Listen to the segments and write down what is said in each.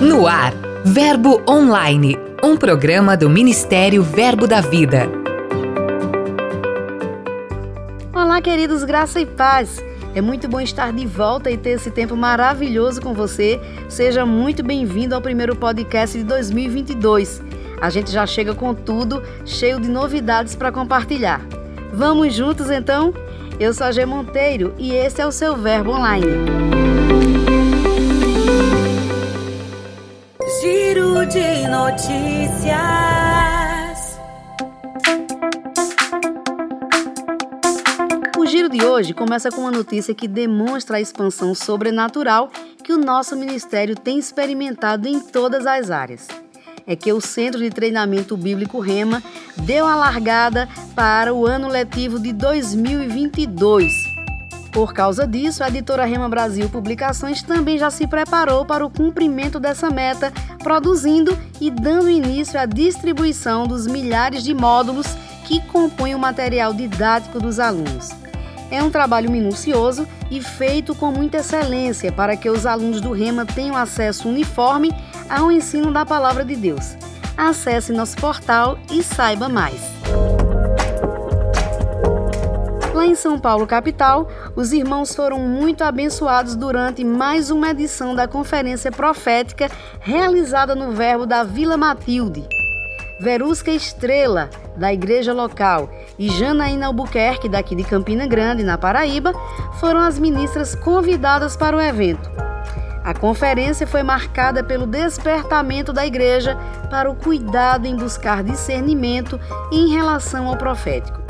No ar, Verbo Online, um programa do Ministério Verbo da Vida. Olá, queridos, graça e paz. É muito bom estar de volta e ter esse tempo maravilhoso com você. Seja muito bem-vindo ao primeiro podcast de 2022. A gente já chega com tudo, cheio de novidades para compartilhar. Vamos juntos então? Eu sou a G Monteiro e esse é o seu Verbo Online. Giro de notícias. O giro de hoje começa com uma notícia que demonstra a expansão sobrenatural que o nosso ministério tem experimentado em todas as áreas é que o Centro de Treinamento Bíblico Rema deu a largada para o ano letivo de 2022. Por causa disso, a editora Rema Brasil Publicações também já se preparou para o cumprimento dessa meta, produzindo e dando início à distribuição dos milhares de módulos que compõem o material didático dos alunos. É um trabalho minucioso e feito com muita excelência para que os alunos do Rema tenham acesso uniforme ao ensino da Palavra de Deus. Acesse nosso portal e saiba mais. Lá em São Paulo, capital, os irmãos foram muito abençoados durante mais uma edição da conferência profética realizada no Verbo da Vila Matilde. Verusca Estrela, da igreja local, e Janaína Albuquerque, daqui de Campina Grande, na Paraíba, foram as ministras convidadas para o evento. A conferência foi marcada pelo despertamento da igreja para o cuidado em buscar discernimento em relação ao profético.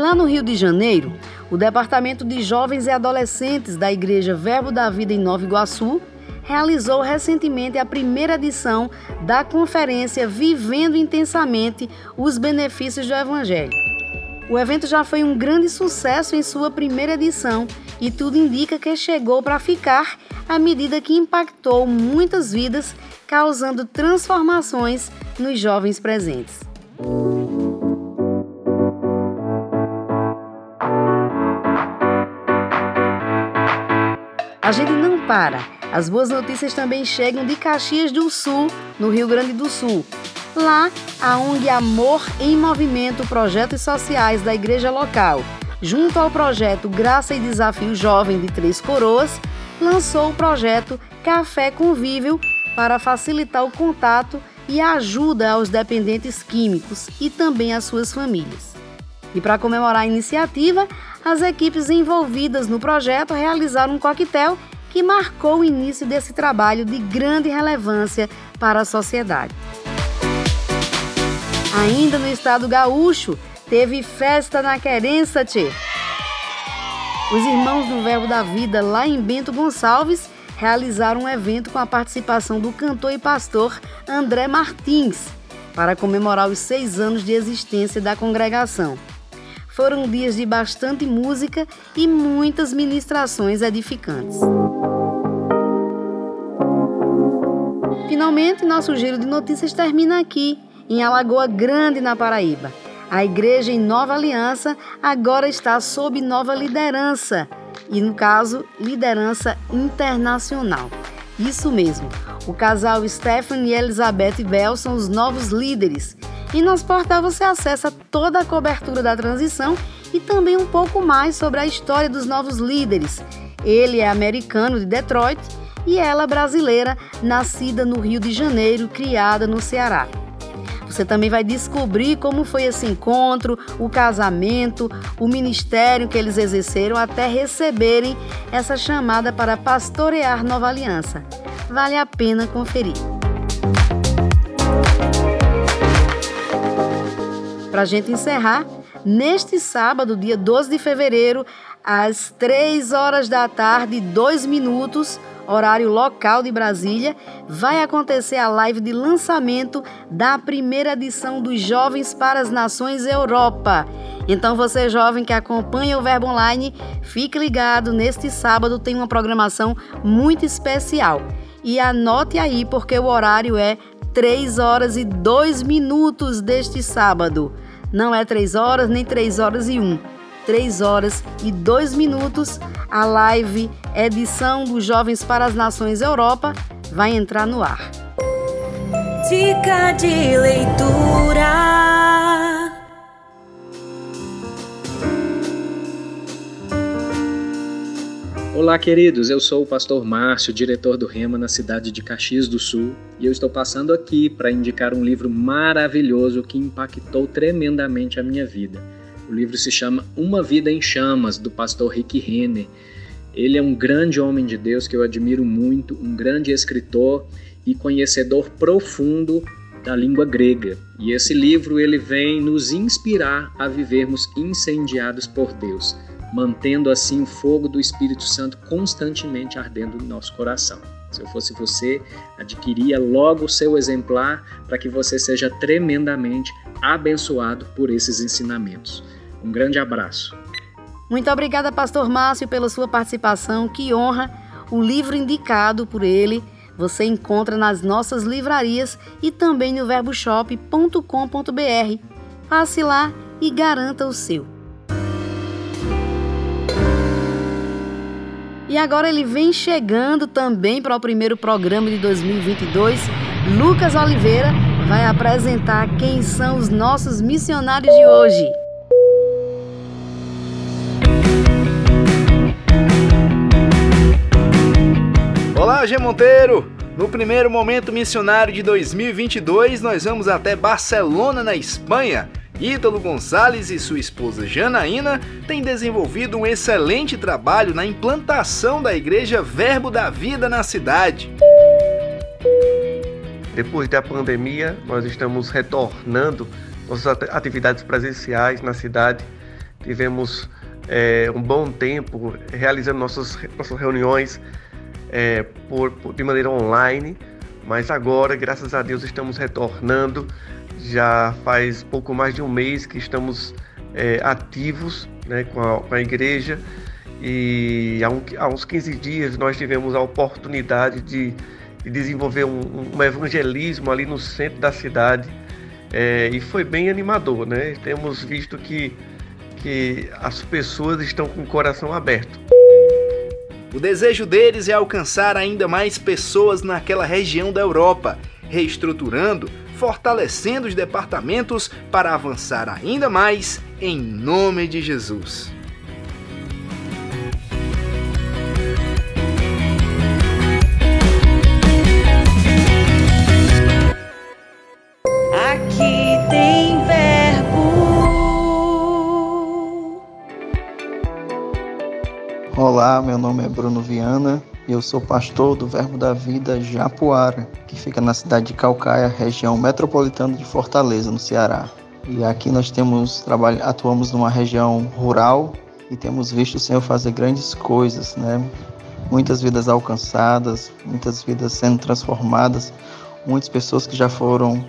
Lá no Rio de Janeiro, o Departamento de Jovens e Adolescentes da Igreja Verbo da Vida em Nova Iguaçu realizou recentemente a primeira edição da conferência Vivendo Intensamente os Benefícios do Evangelho. O evento já foi um grande sucesso em sua primeira edição e tudo indica que chegou para ficar à medida que impactou muitas vidas, causando transformações nos jovens presentes. A gente não para. As boas notícias também chegam de Caxias do Sul, no Rio Grande do Sul. Lá, a ONG Amor em Movimento Projetos Sociais da Igreja Local, junto ao projeto Graça e Desafio Jovem de Três Coroas, lançou o projeto Café Convívio para facilitar o contato e a ajuda aos dependentes químicos e também às suas famílias. E para comemorar a iniciativa, as equipes envolvidas no projeto realizaram um coquetel que marcou o início desse trabalho de grande relevância para a sociedade. Ainda no estado gaúcho, teve festa na querença, tchê. Os irmãos do Verbo da Vida, lá em Bento Gonçalves, realizaram um evento com a participação do cantor e pastor André Martins, para comemorar os seis anos de existência da congregação. Foram dias de bastante música e muitas ministrações edificantes. Finalmente, nosso giro de notícias termina aqui em Alagoa Grande, na Paraíba. A igreja em Nova Aliança agora está sob nova liderança, e no caso, liderança internacional. Isso mesmo, o casal Stephanie e Elizabeth Bell são os novos líderes. E nosso portal você acessa toda a cobertura da transição e também um pouco mais sobre a história dos novos líderes. Ele é americano de Detroit e ela brasileira, nascida no Rio de Janeiro, criada no Ceará. Você também vai descobrir como foi esse encontro, o casamento, o ministério que eles exerceram até receberem essa chamada para pastorear Nova Aliança. Vale a pena conferir. Para a gente encerrar, neste sábado, dia 12 de fevereiro, às 3 horas da tarde, 2 minutos, horário local de Brasília, vai acontecer a live de lançamento da primeira edição dos Jovens para as Nações Europa. Então você jovem que acompanha o Verbo Online, fique ligado, neste sábado tem uma programação muito especial. E anote aí porque o horário é 3 horas e 2 minutos deste sábado. Não é 3 horas nem 3 horas e 1. 23 horas e 2 minutos, a live edição dos Jovens para as Nações Europa vai entrar no ar. Olá, queridos. Eu sou o pastor Márcio, diretor do Rema na cidade de Caxias do Sul, e eu estou passando aqui para indicar um livro maravilhoso que impactou tremendamente a minha vida. O livro se chama Uma Vida em Chamas, do pastor Rick Renner. Ele é um grande homem de Deus que eu admiro muito, um grande escritor e conhecedor profundo da língua grega. E esse livro ele vem nos inspirar a vivermos incendiados por Deus mantendo assim o fogo do Espírito Santo constantemente ardendo no nosso coração. Se eu fosse você, adquiria logo o seu exemplar para que você seja tremendamente abençoado por esses ensinamentos. Um grande abraço. Muito obrigada, Pastor Márcio, pela sua participação. Que honra! O livro indicado por ele você encontra nas nossas livrarias e também no verboshop.com.br. Passe lá e garanta o seu. E agora ele vem chegando também para o primeiro programa de 2022. Lucas Oliveira vai apresentar quem são os nossos missionários de hoje. Olá, G Monteiro! No primeiro momento missionário de 2022, nós vamos até Barcelona, na Espanha, Ítalo Gonçalves e sua esposa Janaína têm desenvolvido um excelente trabalho na implantação da Igreja Verbo da Vida na cidade. Depois da pandemia, nós estamos retornando nossas atividades presenciais na cidade. Tivemos é, um bom tempo realizando nossas, nossas reuniões é, por, por, de maneira online, mas agora, graças a Deus, estamos retornando já faz pouco mais de um mês que estamos é, ativos né, com, a, com, a, igreja e há, um, há, uns 15 dias nós tivemos a oportunidade de, de desenvolver um, um, evangelismo ali no centro da cidade é, e foi bem animador, né? Temos visto que, que as pessoas estão com o coração aberto. O desejo deles é alcançar ainda mais pessoas naquela região da Europa, reestruturando fortalecendo os departamentos para avançar ainda mais em nome de Jesus. Olá, meu nome é Bruno Viana eu sou pastor do Verbo da Vida Japuara, que fica na cidade de Calcaia, região metropolitana de Fortaleza, no Ceará. E aqui nós temos atuamos numa região rural e temos visto o Senhor fazer grandes coisas, né? Muitas vidas alcançadas, muitas vidas sendo transformadas, muitas pessoas que já foram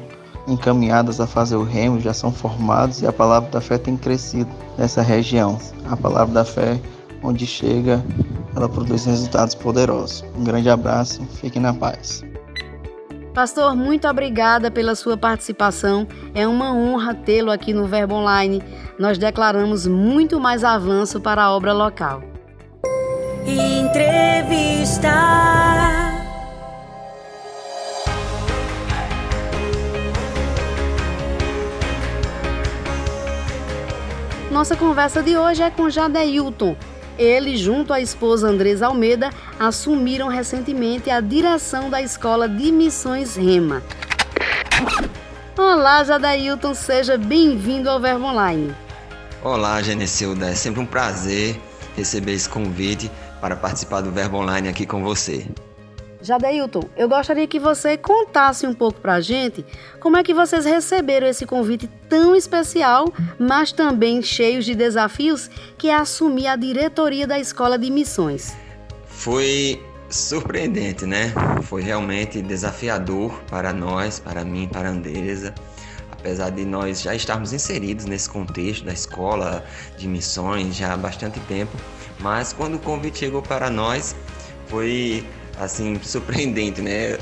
encaminhadas a fazer o remo, já são formados e a palavra da fé tem crescido nessa região. A palavra da fé onde chega, ela produz resultados poderosos. Um grande abraço, fique na paz. Pastor, muito obrigada pela sua participação. É uma honra tê-lo aqui no Verbo Online. Nós declaramos muito mais avanço para a obra local. Entrevista. Nossa conversa de hoje é com Jadeilton, ele, junto à esposa Andresa Almeida, assumiram recentemente a direção da Escola de Missões Rema. Olá, Jadailton, seja bem-vindo ao Verbo Online. Olá, Genesilda, é sempre um prazer receber esse convite para participar do Verbo Online aqui com você. Jadeilton, eu gostaria que você contasse um pouco para a gente como é que vocês receberam esse convite tão especial, mas também cheio de desafios, que é assumir a diretoria da Escola de Missões. Foi surpreendente, né? Foi realmente desafiador para nós, para mim, para a Andresa. Apesar de nós já estarmos inseridos nesse contexto da escola de missões já há bastante tempo, mas quando o convite chegou para nós, foi assim surpreendente, né?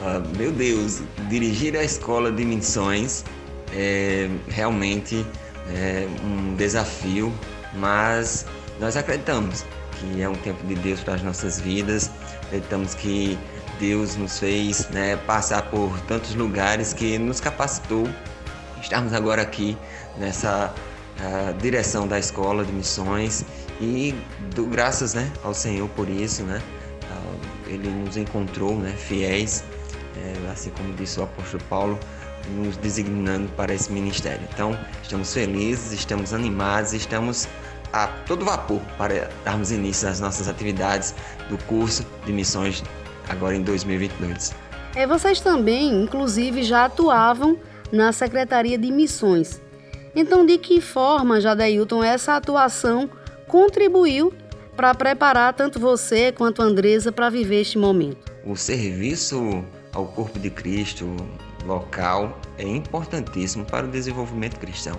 Uh, meu Deus, dirigir a escola de missões é realmente é um desafio mas nós acreditamos que é um tempo de Deus para as nossas vidas, acreditamos que Deus nos fez né, passar por tantos lugares que nos capacitou. Estamos agora aqui nessa uh, direção da escola de missões e do graças né, ao Senhor por isso, né? Ele nos encontrou né, fiéis, é, assim como disse o apóstolo Paulo, nos designando para esse ministério. Então, estamos felizes, estamos animados, estamos a todo vapor para darmos início às nossas atividades do curso de missões agora em 2022. É, vocês também, inclusive, já atuavam na Secretaria de Missões. Então, de que forma, Jadeilton, essa atuação contribuiu para preparar tanto você quanto a Andresa para viver este momento? O serviço ao corpo de Cristo local é importantíssimo para o desenvolvimento cristão.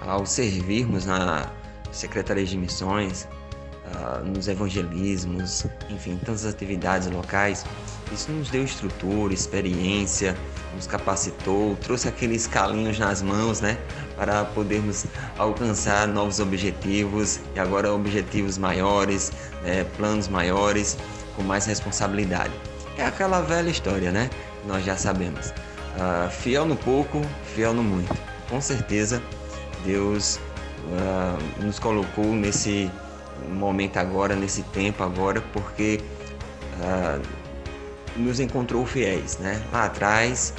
Ao servirmos na Secretaria de Missões, uh, nos evangelismos, enfim, tantas atividades locais, isso nos deu estrutura, experiência, nos capacitou, trouxe aqueles calinhos nas mãos, né, para podermos alcançar novos objetivos e agora objetivos maiores, né, planos maiores, com mais responsabilidade. É aquela velha história, né? Nós já sabemos. Uh, fiel no pouco, fiel no muito. Com certeza, Deus uh, nos colocou nesse momento agora, nesse tempo agora, porque uh, nos encontrou fiéis, né? Lá atrás,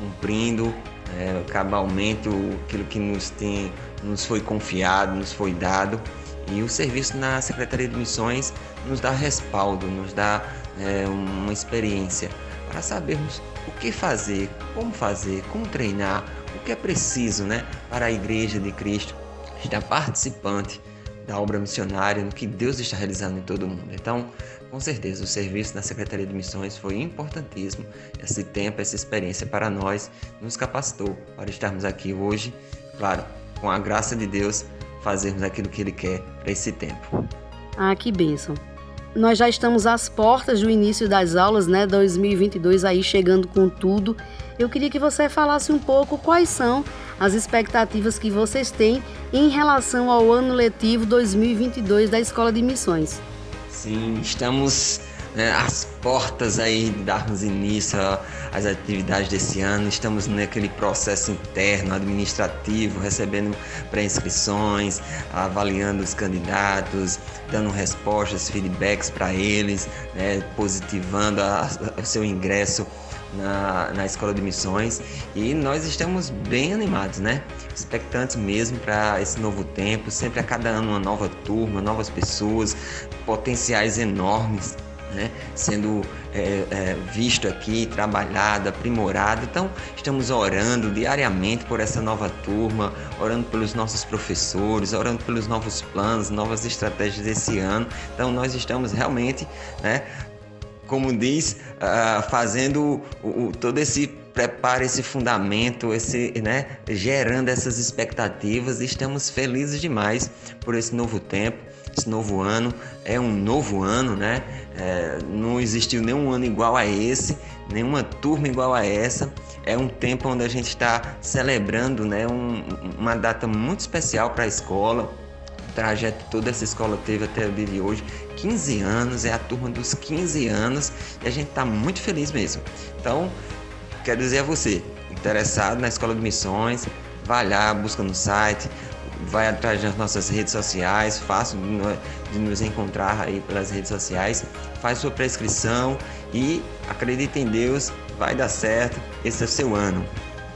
cumprindo é, cabalmente aquilo que nos, tem, nos foi confiado, nos foi dado. E o serviço na Secretaria de Missões nos dá respaldo, nos dá é, uma experiência para sabermos o que fazer, como fazer, como treinar, o que é preciso né, para a Igreja de Cristo estar participante da obra missionária, no que Deus está realizando em todo o mundo. Então, com certeza, o serviço na Secretaria de Missões foi importantíssimo. Esse tempo, essa experiência para nós nos capacitou para estarmos aqui hoje, claro, com a graça de Deus, fazermos aquilo que Ele quer para esse tempo. Ah, que bênção! Nós já estamos às portas do início das aulas, né? 2022 aí chegando com tudo. Eu queria que você falasse um pouco quais são as expectativas que vocês têm em relação ao ano letivo 2022 da Escola de Missões. Sim, estamos né, às portas aí de darmos início às atividades desse ano. Estamos naquele processo interno, administrativo, recebendo pré-inscrições, avaliando os candidatos, dando respostas, feedbacks para eles, né, positivando o seu ingresso na, na escola de missões e nós estamos bem animados, né? Expectantes mesmo para esse novo tempo, sempre a cada ano uma nova turma, novas pessoas, potenciais enormes. Né, sendo é, é, visto aqui, trabalhado, aprimorado. Então, estamos orando diariamente por essa nova turma, orando pelos nossos professores, orando pelos novos planos, novas estratégias desse ano. Então, nós estamos realmente né, como diz, uh, fazendo o, o, todo esse preparo, esse fundamento, esse, né, gerando essas expectativas. Estamos felizes demais por esse novo tempo, esse novo ano. É um novo ano, né? É, não existiu nenhum ano igual a esse, nenhuma turma igual a essa. É um tempo onde a gente está celebrando, né, um, uma data muito especial para a escola trajeto toda essa escola teve até o dia de hoje. 15 anos, é a turma dos 15 anos e a gente está muito feliz mesmo. Então, quero dizer a você, interessado na Escola de Missões, vai lá, busca no site, vai atrás das nossas redes sociais, fácil de nos encontrar aí pelas redes sociais, faz sua prescrição e acredita em Deus, vai dar certo, esse é o seu ano.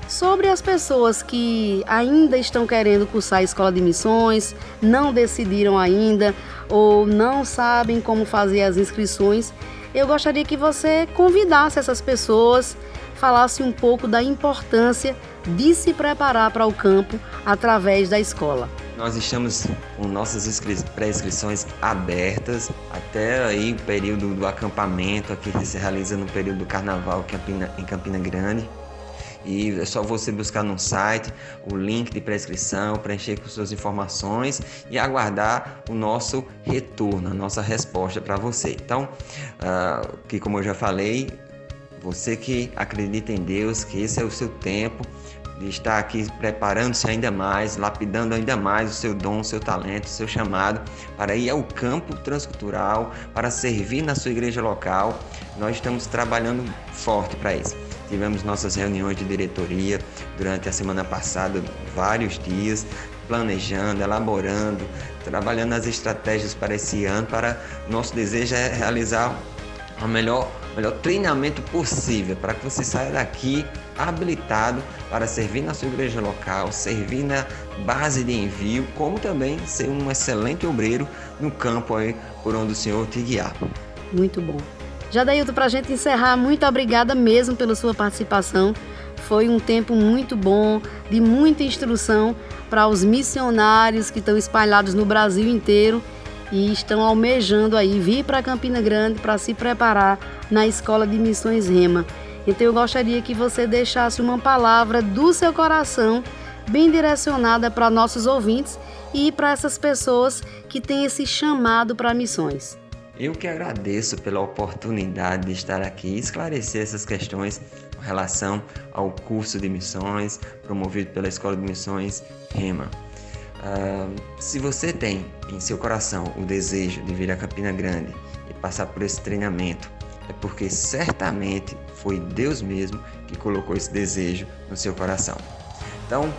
Sobre as pessoas que ainda estão querendo cursar a escola de missões, não decidiram ainda ou não sabem como fazer as inscrições, eu gostaria que você convidasse essas pessoas, falasse um pouco da importância de se preparar para o campo através da escola. Nós estamos com nossas pré-inscrições abertas até aí o período do acampamento aqui que se realiza no período do carnaval em Campina Grande. E é só você buscar no site o link de prescrição, preencher com suas informações e aguardar o nosso retorno, a nossa resposta para você. Então, uh, que como eu já falei, você que acredita em Deus, que esse é o seu tempo, de estar aqui preparando-se ainda mais, lapidando ainda mais o seu dom, o seu talento, o seu chamado para ir ao campo transcultural, para servir na sua igreja local. Nós estamos trabalhando forte para isso. Tivemos nossas reuniões de diretoria durante a semana passada, vários dias, planejando, elaborando, trabalhando as estratégias para esse ano. Para nosso desejo é realizar o melhor, melhor treinamento possível para que você saia daqui habilitado para servir na sua igreja local, servir na base de envio, como também ser um excelente obreiro no campo aí por onde o Senhor te guiar. Muito bom. Já Dailton, para a gente encerrar, muito obrigada mesmo pela sua participação. Foi um tempo muito bom, de muita instrução para os missionários que estão espalhados no Brasil inteiro e estão almejando aí vir para Campina Grande para se preparar na Escola de Missões Rema. Então eu gostaria que você deixasse uma palavra do seu coração bem direcionada para nossos ouvintes e para essas pessoas que têm esse chamado para missões. Eu que agradeço pela oportunidade de estar aqui e esclarecer essas questões com relação ao curso de missões promovido pela Escola de Missões REMA. Uh, se você tem em seu coração o desejo de vir a Campina Grande e passar por esse treinamento, é porque certamente foi Deus mesmo que colocou esse desejo no seu coração. Então,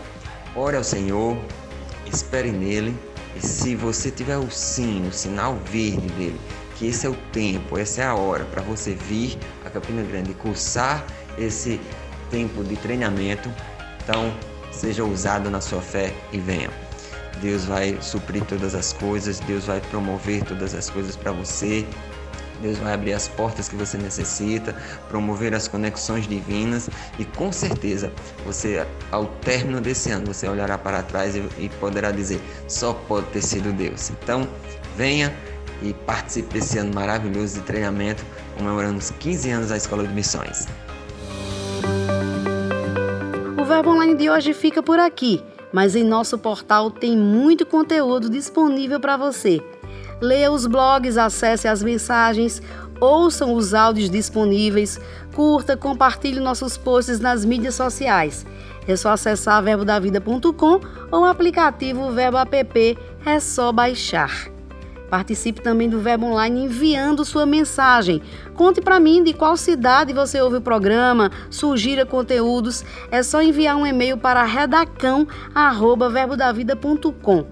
ore ao Senhor, espere nele, e se você tiver o sim, o sinal verde dele, que esse é o tempo, essa é a hora para você vir a Campina Grande cursar esse tempo de treinamento, então seja ousado na sua fé e venha. Deus vai suprir todas as coisas, Deus vai promover todas as coisas para você, Deus vai abrir as portas que você necessita, promover as conexões divinas e com certeza você, ao término desse ano, você olhará para trás e, e poderá dizer: só pode ter sido Deus. Então, venha e participe desse ano maravilhoso de treinamento, comemorando os 15 anos da Escola de Missões. O Verbo Online de hoje fica por aqui, mas em nosso portal tem muito conteúdo disponível para você. Leia os blogs, acesse as mensagens, ouçam os áudios disponíveis, curta, compartilhe nossos posts nas mídias sociais. É só acessar verbodavida.com ou o aplicativo Verbo App, é só baixar. Participe também do Verbo Online enviando sua mensagem. Conte para mim de qual cidade você ouve o programa, sugira conteúdos. É só enviar um e-mail para redacão@verbodavida.com.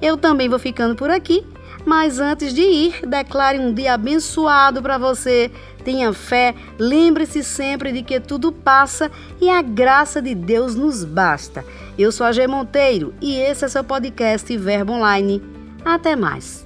Eu também vou ficando por aqui mas antes de ir, declare um dia abençoado para você. Tenha fé, lembre-se sempre de que tudo passa e a graça de Deus nos basta. Eu sou a G Monteiro e esse é seu podcast Verbo Online. Até mais.